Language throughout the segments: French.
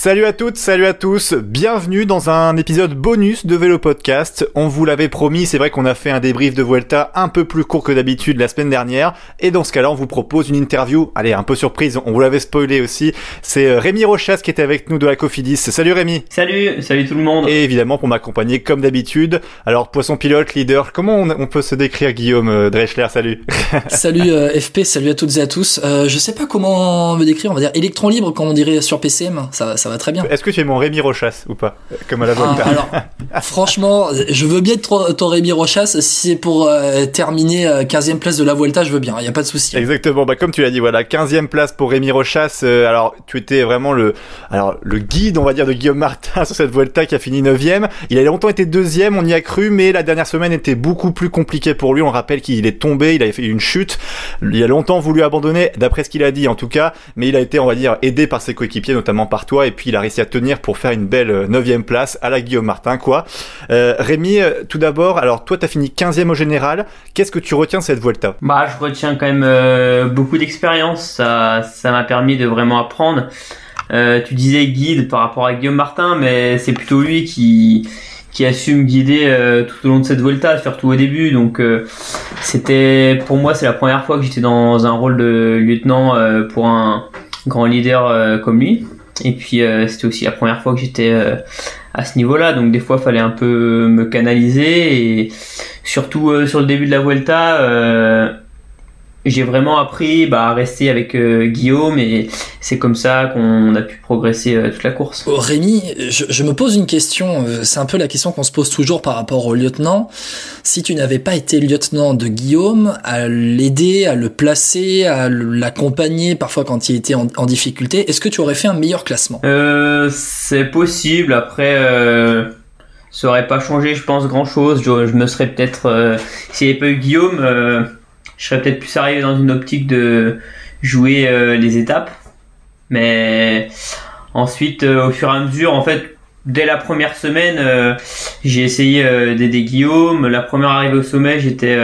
Salut à toutes, salut à tous, bienvenue dans un épisode bonus de Vélo Podcast. On vous l'avait promis, c'est vrai qu'on a fait un débrief de Vuelta un peu plus court que d'habitude la semaine dernière, et dans ce cas-là on vous propose une interview, allez un peu surprise, on vous l'avait spoilé aussi, c'est euh, Rémi Rochas qui était avec nous de la Cofidis. Salut Rémi Salut, salut tout le monde. Et évidemment pour m'accompagner comme d'habitude, alors poisson pilote, leader, comment on, on peut se décrire Guillaume euh, Dreschler, salut Salut euh, FP, salut à toutes et à tous. Euh, je sais pas comment me décrire, on va dire électron libre comme on dirait sur PCM, ça, ça va très bien. Est-ce que tu es mon Rémi Rochas ou pas Comme à la Ah, Volta. alors, franchement, je veux bien être ton Rémi Rochas. Si c'est pour euh, terminer euh, 15e place de la Vuelta, je veux bien, il y a pas de souci. Exactement, bah comme tu l'as dit, voilà, 15e place pour Rémi Rochas. Euh, alors, tu étais vraiment le alors le guide, on va dire, de Guillaume Martin sur cette Vuelta qui a fini 9e. Il a longtemps été deuxième, on y a cru, mais la dernière semaine était beaucoup plus compliquée pour lui. On rappelle qu'il est tombé, il avait fait une chute. Il a longtemps voulu abandonner, d'après ce qu'il a dit en tout cas, mais il a été, on va dire, aidé par ses coéquipiers, notamment par toi, et puis il a réussi à tenir pour faire une belle euh, 9e place à la Guillaume Martin, quoi. Euh, Rémi, euh, tout d'abord, alors toi, t'as fini 15e au général. Qu'est-ce que tu retiens de cette Vuelta? Bah, je retiens quand même euh, beaucoup d'expérience. Ça, ça m'a permis de vraiment apprendre. Euh, tu disais guide par rapport à Guillaume Martin, mais c'est plutôt lui qui qui assume guider euh, tout au long de cette Volta, surtout au début. Donc, euh, c'était pour moi, c'est la première fois que j'étais dans un rôle de lieutenant euh, pour un grand leader euh, comme lui. Et puis, euh, c'était aussi la première fois que j'étais euh, à ce niveau-là. Donc, des fois, fallait un peu me canaliser et surtout euh, sur le début de la Vuelta. J'ai vraiment appris bah, à rester avec euh, Guillaume et c'est comme ça qu'on a pu progresser euh, toute la course. Oh, Rémi, je, je me pose une question, euh, c'est un peu la question qu'on se pose toujours par rapport au lieutenant. Si tu n'avais pas été lieutenant de Guillaume, à l'aider, à le placer, à l'accompagner parfois quand il était en, en difficulté, est-ce que tu aurais fait un meilleur classement? Euh, c'est possible. Après, ça aurait pas changé, je pense, grand chose. Je, je me serais peut-être, s'il n'y avait pas eu Guillaume, je serais peut-être plus arrivé dans une optique de jouer euh, les étapes. Mais ensuite, euh, au fur et à mesure, en fait, dès la première semaine, euh, j'ai essayé d'aider Guillaume. La première arrivée au sommet, j'étais,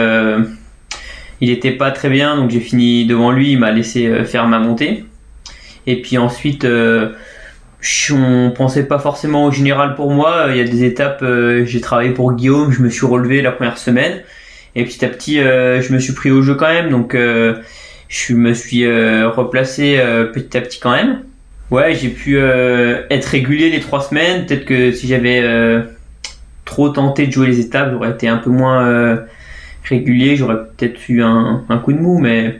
il était pas très bien, donc j'ai fini devant lui. Il m'a laissé faire ma montée. Et puis ensuite, on pensait pas forcément au général pour moi. Il y a des étapes, j'ai travaillé pour Guillaume, je me suis relevé la première semaine. Et petit à petit, euh, je me suis pris au jeu quand même. Donc, euh, je me suis euh, replacé petit à petit quand même. Ouais, j'ai pu être régulier les trois semaines. Peut-être que si j'avais trop tenté de jouer les étapes, j'aurais été un peu moins régulier. J'aurais peut-être eu un, un coup de mou, mais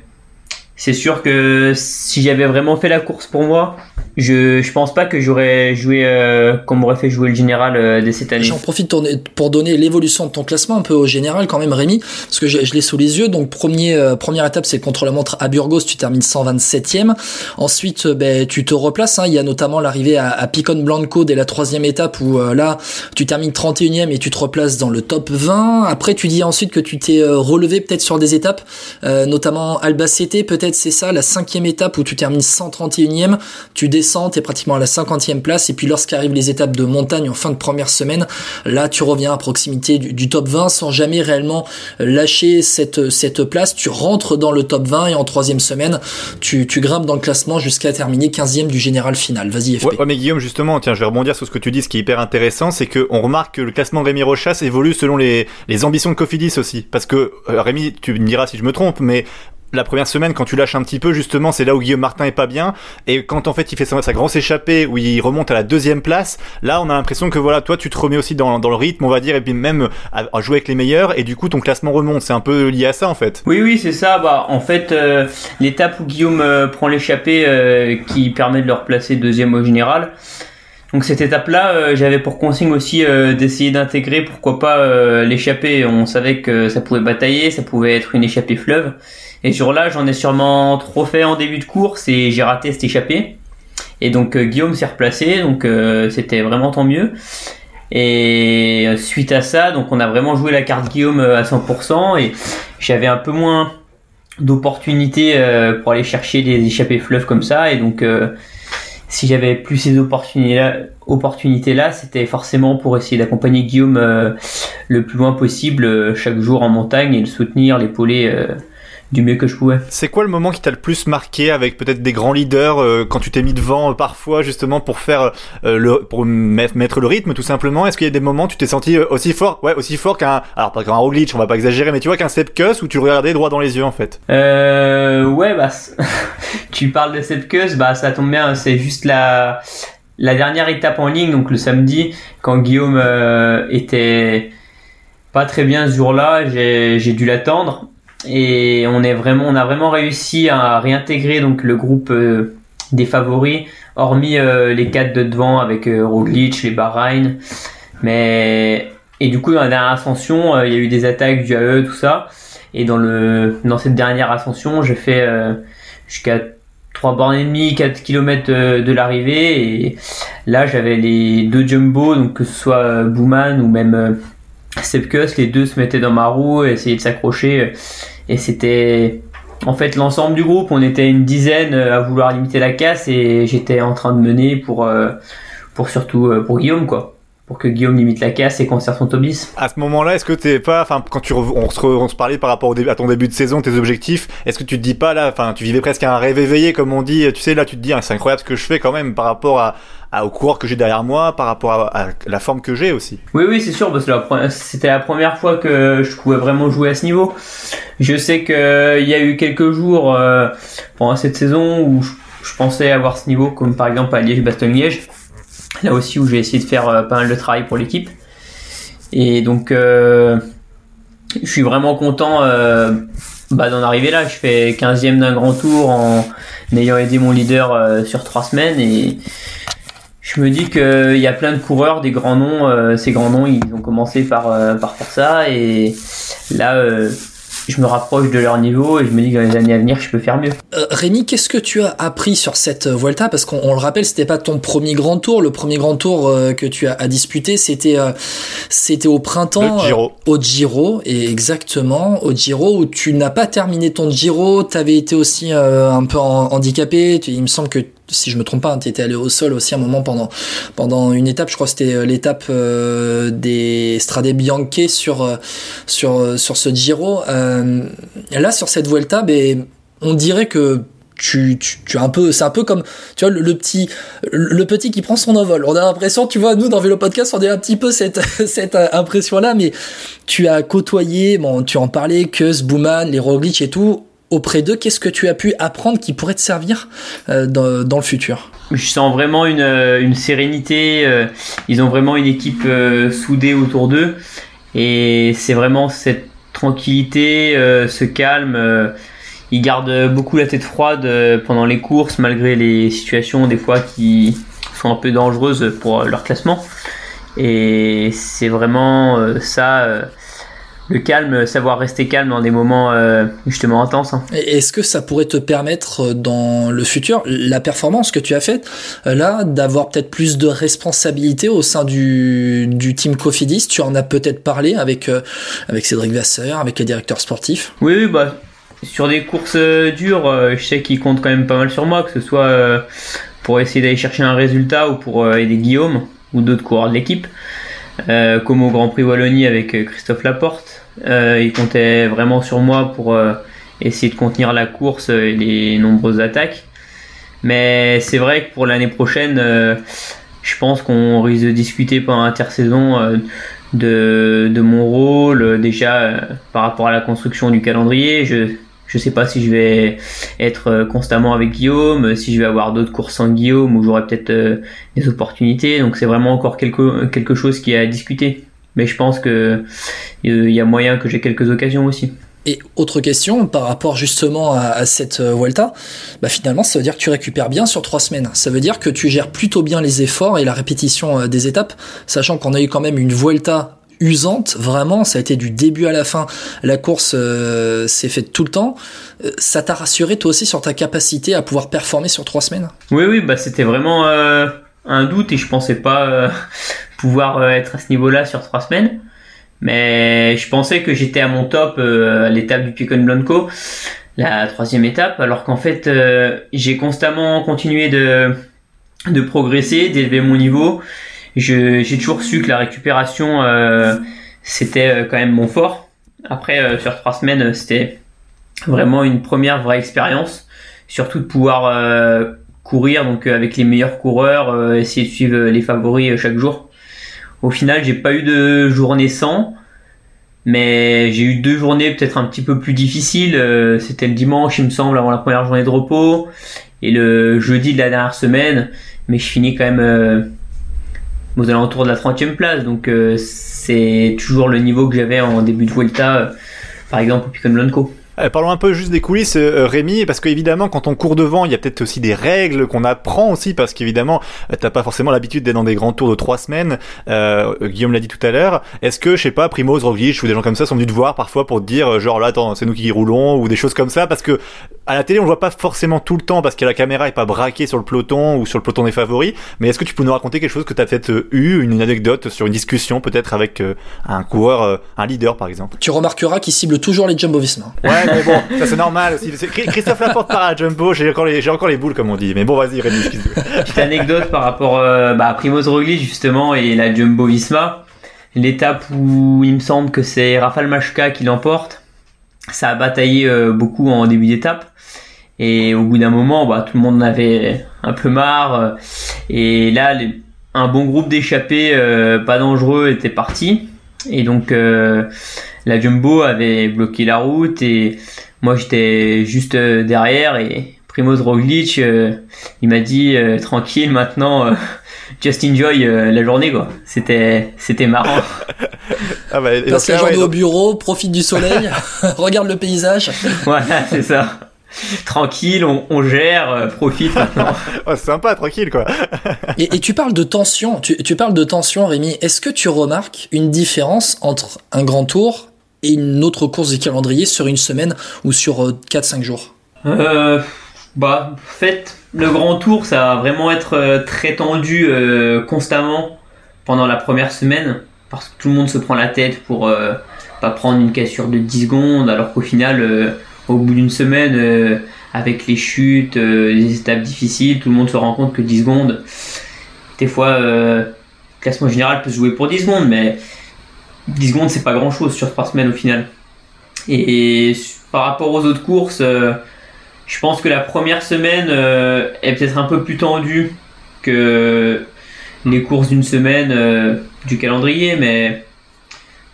c'est sûr que si j'avais vraiment fait la course pour moi, je, je pense pas que j'aurais joué euh, qu'on m'aurait fait jouer le général euh, dès cette année. J'en profite pour- donner l'évolution de ton classement un peu au général quand même Rémi, parce que je, je l'ai sous les yeux. Donc premier, euh, première étape c'est le contre-la-montre à Burgos, tu termines 127e. Ensuite euh, ben, tu te replaces, hein. il y a notamment l'arrivée à, à Picon Blanco dès la troisième étape où euh, là tu termines 31e et tu te replaces dans le top 20. Après tu dis ensuite que tu t'es relevé peut-être sur des étapes, notamment Albacete, peut-être c'est ça, la cinquième étape où tu termines 131e, tu descends, t'es pratiquement à la 50e place et puis lorsqu'arrivent les étapes de montagne en fin de première semaine, Là, tu reviens à proximité du, top 20 sans jamais réellement lâcher cette, cette place. Tu rentres dans le top 20 et en troisième semaine, tu, grimpes dans le classement jusqu'à terminer 15e du général final. Vas-y, FP. Ouais, mais Guillaume, justement, tiens, je vais rebondir sur ce que tu dis, ce qui est hyper intéressant, c'est qu'on remarque que le classement de Rémi Rochas évolue selon les, les ambitions de Cofidis aussi. Parce que, euh, Rémi, tu me diras si je me trompe, mais la première semaine, quand tu lâches un petit peu, justement, c'est là où Guillaume Martin est pas bien. Et quand en fait il fait sa, sa grosse échappée, où il remonte à la deuxième place, là on a l'impression que voilà, toi tu te remets aussi dans, le rythme, on va dire, et puis même à, jouer avec les meilleurs, et du coup ton classement remonte. C'est un peu lié à ça en fait. Oui, oui, c'est ça. Bah, en fait, euh, l'étape où Guillaume euh, prend l'échappée euh, qui permet de le replacer deuxième au général. Donc cette étape-là, j'avais pour consigne aussi d'essayer d'intégrer, pourquoi pas, l'échappée. On savait que ça pouvait batailler, ça pouvait être une échappée fleuve. Et sur là, j'en ai sûrement trop fait en début de course et j'ai raté cette échappée. Et donc euh, Guillaume s'est replacé, donc euh, c'était vraiment tant mieux. Et suite à ça, donc on a vraiment joué la carte Guillaume euh, à 100% et j'avais un peu moins d'opportunités pour aller chercher des échappées fleuves comme ça et donc si j'avais plus ces opportunités là, opportunités là c'était forcément pour essayer d'accompagner Guillaume euh, le plus loin possible euh, chaque jour en montagne et le soutenir, l'épauler euh, du mieux que je pouvais. C'est quoi le moment qui t'a le plus marqué avec peut-être des grands leaders euh, quand tu t'es mis devant euh, parfois justement pour faire euh, le pour mettre le rythme tout simplement? Est-ce qu'il y a des moments où tu t'es senti aussi fort ouais aussi fort qu'un alors pas qu'un Roglic on va pas exagérer mais tu vois qu'un Sepkus où tu regardais droit dans les yeux en fait? Euh ouais bah tu parles de Sepkus bah ça tombe bien c'est juste la la dernière étape en ligne donc le samedi quand Guillaume était pas très bien ce jour-là j'ai dû l'attendre et on est vraiment, on a vraiment réussi à réintégrer donc le groupe euh, des favoris, hormis euh, les quatre de devant avec euh, Roglic, les Bahreïn. Mais et du coup dans la dernière ascension, il y a eu des attaques du AE, tout ça. Et dans le dans cette dernière ascension, j'ai fait jusqu'à 3 bornes et demie, 4 km de, l'arrivée et là j'avais les deux jumbo donc que ce soit Bouman ou même Sepkus, les deux se mettaient dans ma roue essayaient de s'accrocher et c'était en fait l'ensemble du groupe. On était une dizaine euh, à vouloir limiter la casse et j'étais en train de mener pour euh, surtout euh, pour Guillaume quoi pour que Guillaume limite la casse et conserve son Tobis. À ce moment-là, est-ce que t'es pas, enfin, quand tu on se, parlait par rapport à ton début de saison, tes objectifs, est-ce que tu te dis pas là, enfin, tu vivais presque un rêve éveillé, comme on dit, tu sais, là, tu te dis, ah, c'est incroyable ce que je fais quand même par rapport à, au coureur que j'ai derrière moi, par rapport à, la forme que j'ai aussi. Oui, oui, c'est sûr, parce que c'était la première fois que je pouvais vraiment jouer à ce niveau. Je sais qu'il y a eu quelques jours euh, pendant cette saison où je, pensais avoir ce niveau, comme par exemple à Liège-Bastogne-Liège là aussi où j'ai essayé de faire euh, pas mal de travail pour l'équipe. Et donc, euh, je suis vraiment content euh, bah, d'en arriver là. Je fais 15e d'un grand tour en ayant aidé mon leader sur trois semaines et je me dis qu'il y a plein de coureurs, des grands noms. ces grands noms, ils ont commencé par, par faire ça et là je me rapproche de leur niveau et je me dis que dans les années à venir, je peux faire mieux. Euh, Rémi, qu'est-ce que tu as appris sur cette Vuelta? Parce qu'on le rappelle, c'était pas ton premier grand tour. Le premier grand tour euh, que tu as à disputer, c'était euh, c'était au printemps. Giro. au Giro, et exactement au Giro où tu n'as pas terminé ton Giro. Tu avais été aussi un peu handicapé. Il me semble que si je me trompe pas, hein, tu étais allé au sol aussi un moment pendant pendant une étape. Je crois que c'était euh, l'étape euh, des Strade Bianche sur euh, sur sur ce Giro. là, sur cette Vuelta, ben, on dirait que tu, tu, tu un peu c'est un peu comme tu vois le, petit le petit qui prend son envol on a l'impression tu vois nous dans Vélo Podcast on a un petit peu cette cette impression là mais tu as côtoyé bon tu en parlais que Bouman les Roglic et tout auprès d'eux, qu'est-ce que tu as pu apprendre qui pourrait te servir euh, dans, le futur? Je sens vraiment une, euh, une sérénité, euh, ils ont vraiment une équipe soudée autour d'eux et c'est vraiment cette tranquillité, ce calme. ils gardent beaucoup la tête froide pendant les courses malgré les situations des fois qui sont un peu dangereuses pour leur classement et c'est vraiment ça le calme, savoir rester calme dans des moments euh, justement intenses. Hein. Est-ce que ça pourrait te permettre euh, dans le futur, la performance que tu as faite, euh, là, d'avoir peut-être plus de responsabilité au sein du, du team Cofidis? Tu en as peut-être parlé avec, avec Cédric Vasseur, avec les directeurs sportifs? Oui, bah, sur des courses dures, je sais qu'ils comptent quand même pas mal sur moi, que ce soit pour essayer d'aller chercher un résultat ou pour aider Guillaume ou d'autres coureurs de l'équipe. Euh, comme au Grand Prix Wallonie avec euh, Christophe Laporte. Euh, il comptait vraiment sur moi pour essayer de contenir la course et les nombreuses attaques. Mais c'est vrai que pour l'année prochaine, je pense qu'on risque de discuter pendant l'intersaison de, de, mon rôle déjà par rapport à la construction du calendrier. Je sais pas si je vais être euh, constamment avec Guillaume, si je vais avoir d'autres courses sans Guillaume, où j'aurai peut-être euh, des opportunités. Donc c'est vraiment encore quelque, chose qui est à discuter. Mais je pense que euh, y a moyen que j'ai quelques occasions aussi. Et autre question par rapport justement à, cette Vuelta, bah finalement ça veut dire que tu récupères bien sur trois semaines. Ça veut dire que tu gères plutôt bien les efforts et la répétition des étapes, sachant qu'on a eu quand même une Vuelta usante, vraiment, ça a été du début à la fin. La course euh, s'est faite tout le temps. Euh, ça t'a rassuré toi aussi sur ta capacité à pouvoir performer sur trois semaines? Oui, oui, bah c'était vraiment euh, un doute et je pensais pas pouvoir être à ce niveau-là sur trois semaines. Mais je pensais que j'étais à mon top à l'étape du Picon Blanco, la troisième étape, alors qu'en fait j'ai constamment continué de de progresser, d'élever mon niveau. J'ai toujours su que la récupération c'était quand même mon fort. Après sur trois semaines c'était vraiment une première vraie expérience, surtout de pouvoir euh, courir donc euh, avec les meilleurs coureurs, euh, essayer de suivre les favoris chaque jour. Au final, j'ai pas eu de journée sans, mais j'ai eu deux journées peut-être un petit peu plus difficiles. C'était le dimanche, il me semble, avant la première journée de repos, et le jeudi de la dernière semaine. Mais je finis quand même aux alentours de la 30e place, donc c'est toujours le niveau que j'avais en début de Vuelta, par exemple au Picon Blanco. Euh, parlons un peu juste des coulisses, euh, Rémi, parce qu'évidemment, quand on court devant, il y a peut-être aussi des règles qu'on apprend aussi, parce qu'évidemment, euh, t'as pas forcément l'habitude d'être dans des grands tours de trois semaines. Euh, Guillaume l'a dit tout à l'heure. Est-ce que, je sais pas, Primoz, Roglic ou des gens comme ça sont venus te voir parfois pour te dire, genre là, attends, c'est nous qui roulons ou des choses comme ça, parce que à la télé, on le voit pas forcément tout le temps parce que la caméra est pas braquée sur le peloton ou sur le peloton des favoris. Mais est-ce que tu peux nous raconter quelque chose que tu as peut-être eu, une anecdote sur une discussion peut-être avec un coureur, un leader par exemple? Tu remarqueras qu'il cible toujours les. Ouais, ça c'est normal aussi. Christophe Laporte part à Jumbo, j'ai encore, les, boules comme on dit. Mais bon, vas-y, Rémi, Petite anecdote par rapport euh, bah, à Primoz Roglic justement et la Jumbo Visma. L'étape où il me semble que c'est Rafal Machka qui l'emporte, ça a bataillé euh, beaucoup en début d'étape. Et au bout d'un moment, bah, tout le monde en avait un peu marre. Euh, et là, un bon groupe d'échappés pas dangereux était parti. Et donc la Jumbo avait bloqué la route et moi, j'étais juste euh, derrière et Primoz Roglic, euh, il m'a dit euh, tranquille maintenant. just enjoy la journée quoi. C'était c'était marrant. ah bah, Passe la journée au bureau, profite du soleil, regarde le paysage. Voilà, c'est ça. Tranquille, on, gère, profite maintenant. oh, c'est sympa, tranquille quoi. et, et, tu parles de tension, tu, tu parles de tension Rémi. Est-ce que tu remarques une différence entre un grand tour une autre course du calendrier sur une semaine ou sur 4-5 euh, jours. Euh, Bah, en fait, le grand tour, ça va vraiment être euh, très tendu constamment pendant la première semaine parce que tout le monde se prend la tête pour pas prendre une cassure de 10 secondes alors qu'au final, au bout d'une semaine, avec les chutes, les étapes difficiles, tout le monde se rend compte que 10 secondes, des fois, classement général peut se jouer pour 10 secondes, mais 10 secondes, c'est pas grand chose sur 3 semaines au final. Et, par rapport aux autres courses, euh, je pense que la première semaine euh, est peut-être un peu plus tendue que les courses d'une semaine euh, du calendrier, mais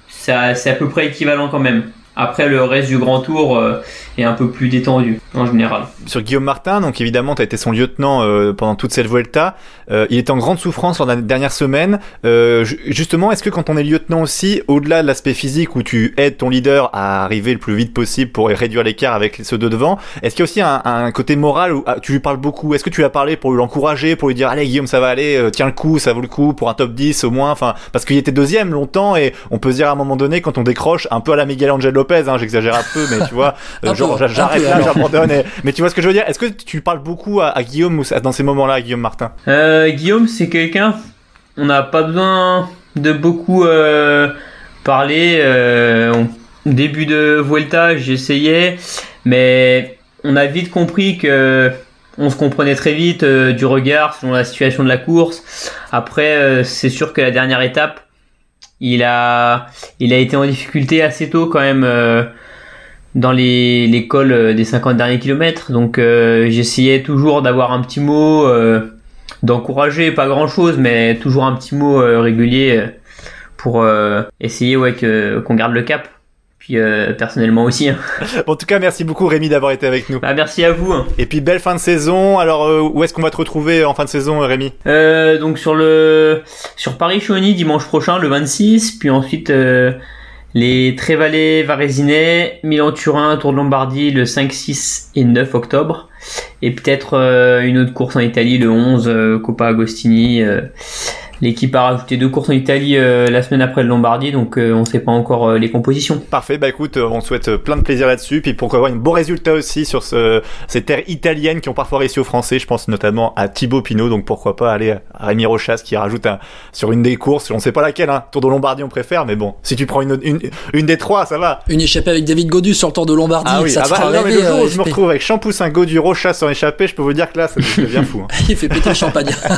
c'est à peu près équivalent quand même. Après, le reste du grand tour euh, est un peu plus détendu en général. Sur Guillaume Martin, donc évidemment, tu as été son lieutenant euh, pendant toute cette Vuelta. Euh, il était en grande souffrance lors de la dernière semaine. justement, est-ce que quand on est lieutenant aussi, au-delà de l'aspect physique où tu aides ton leader à arriver le plus vite possible pour réduire l'écart avec ceux de devant, est-ce qu'il y a aussi un, un, côté moral où ah, tu lui parles beaucoup? Est-ce que tu lui as parlé pour l'encourager, pour lui dire allez Guillaume, ça va aller, tiens le coup, ça vaut le coup pour un top 10 au moins? Enfin, parce qu'il était deuxième longtemps et on peut se dire à un moment donné quand on décroche un peu à la Miguel Angel Lopez, hein, j'exagère un peu, mais tu vois, euh, j'arrête là, j'abandonne. Mais tu vois ce que je veux dire? Est-ce que tu parles beaucoup à, Guillaume dans ces moments-là, à Guillaume Martin? Euh, Guillaume, c'est quelqu'un, on n'a pas besoin de beaucoup euh, parler. au début de Vuelta, j'essayais, mais on a vite compris que on se comprenait très vite du regard selon la situation de la course. Après, c'est sûr que la dernière étape, il a, il a été en difficulté assez tôt quand même euh, dans les, l'école euh, des 50 derniers kilomètres. Donc euh, j'essayais toujours d'avoir un petit mot, d'encourager, pas grand chose, mais toujours un petit mot régulier pour essayer ouais, qu'on garde le cap. Puis euh, personnellement aussi. Hein. en tout cas, merci beaucoup Rémi d'avoir été avec nous. Bah, merci à vous. Hein. Et puis belle fin de saison. Alors euh, où est-ce qu'on va te retrouver en fin de saison, Rémi? Euh, Donc sur le sur Paris Chauny dimanche prochain, le 26. Puis ensuite euh, les Trévalais Varésinais, Milan-Turin, Tour de Lombardie le 5, 6 et 9 octobre. Et peut-être une autre course en Italie le 11, Coppa Agostini. L'équipe a rajouté deux courses en Italie la semaine après le Lombardie, donc on ne sait pas encore les compositions. Parfait, bah écoute, on souhaite plein de plaisir là-dessus, puis pourquoi avoir un bon résultat aussi sur ce, ces terres italiennes qui ont parfois réussi aux Français. Je pense notamment à Thibaut Pinot, donc pourquoi pas aller à Rémi Rochas qui rajoute un, sur une des courses, on sait pas laquelle, hein, Tour de Lombardie on préfère, mais bon, si tu prends une, une, une des trois, ça va. Une échappée avec David Godu sur le Tour de Lombardie, ah oui. ça ah bah, non, mais le jour où je me retrouve avec Champoussin, Godu, Rochas en échappée, je peux vous dire que là, ça devient fou. Hein. Il fait péter le champagne.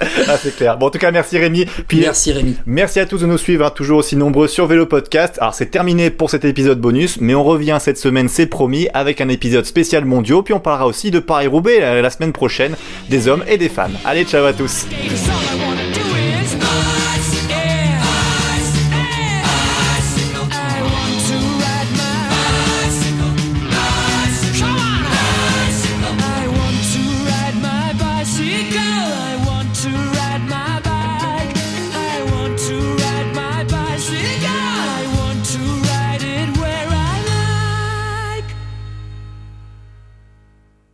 ah, c'est clair. Bon, en tout cas, merci Rémi. Puis, merci Rémi. Merci à tous de nous suivre, hein, toujours aussi nombreux sur Vélo Podcast. Alors, c'est terminé pour cet épisode bonus, mais on revient cette semaine, c'est promis, avec un épisode spécial mondiaux. Puis on parlera aussi de Paris-Roubaix la, la semaine prochaine, des hommes et des femmes. Allez, ciao à tous.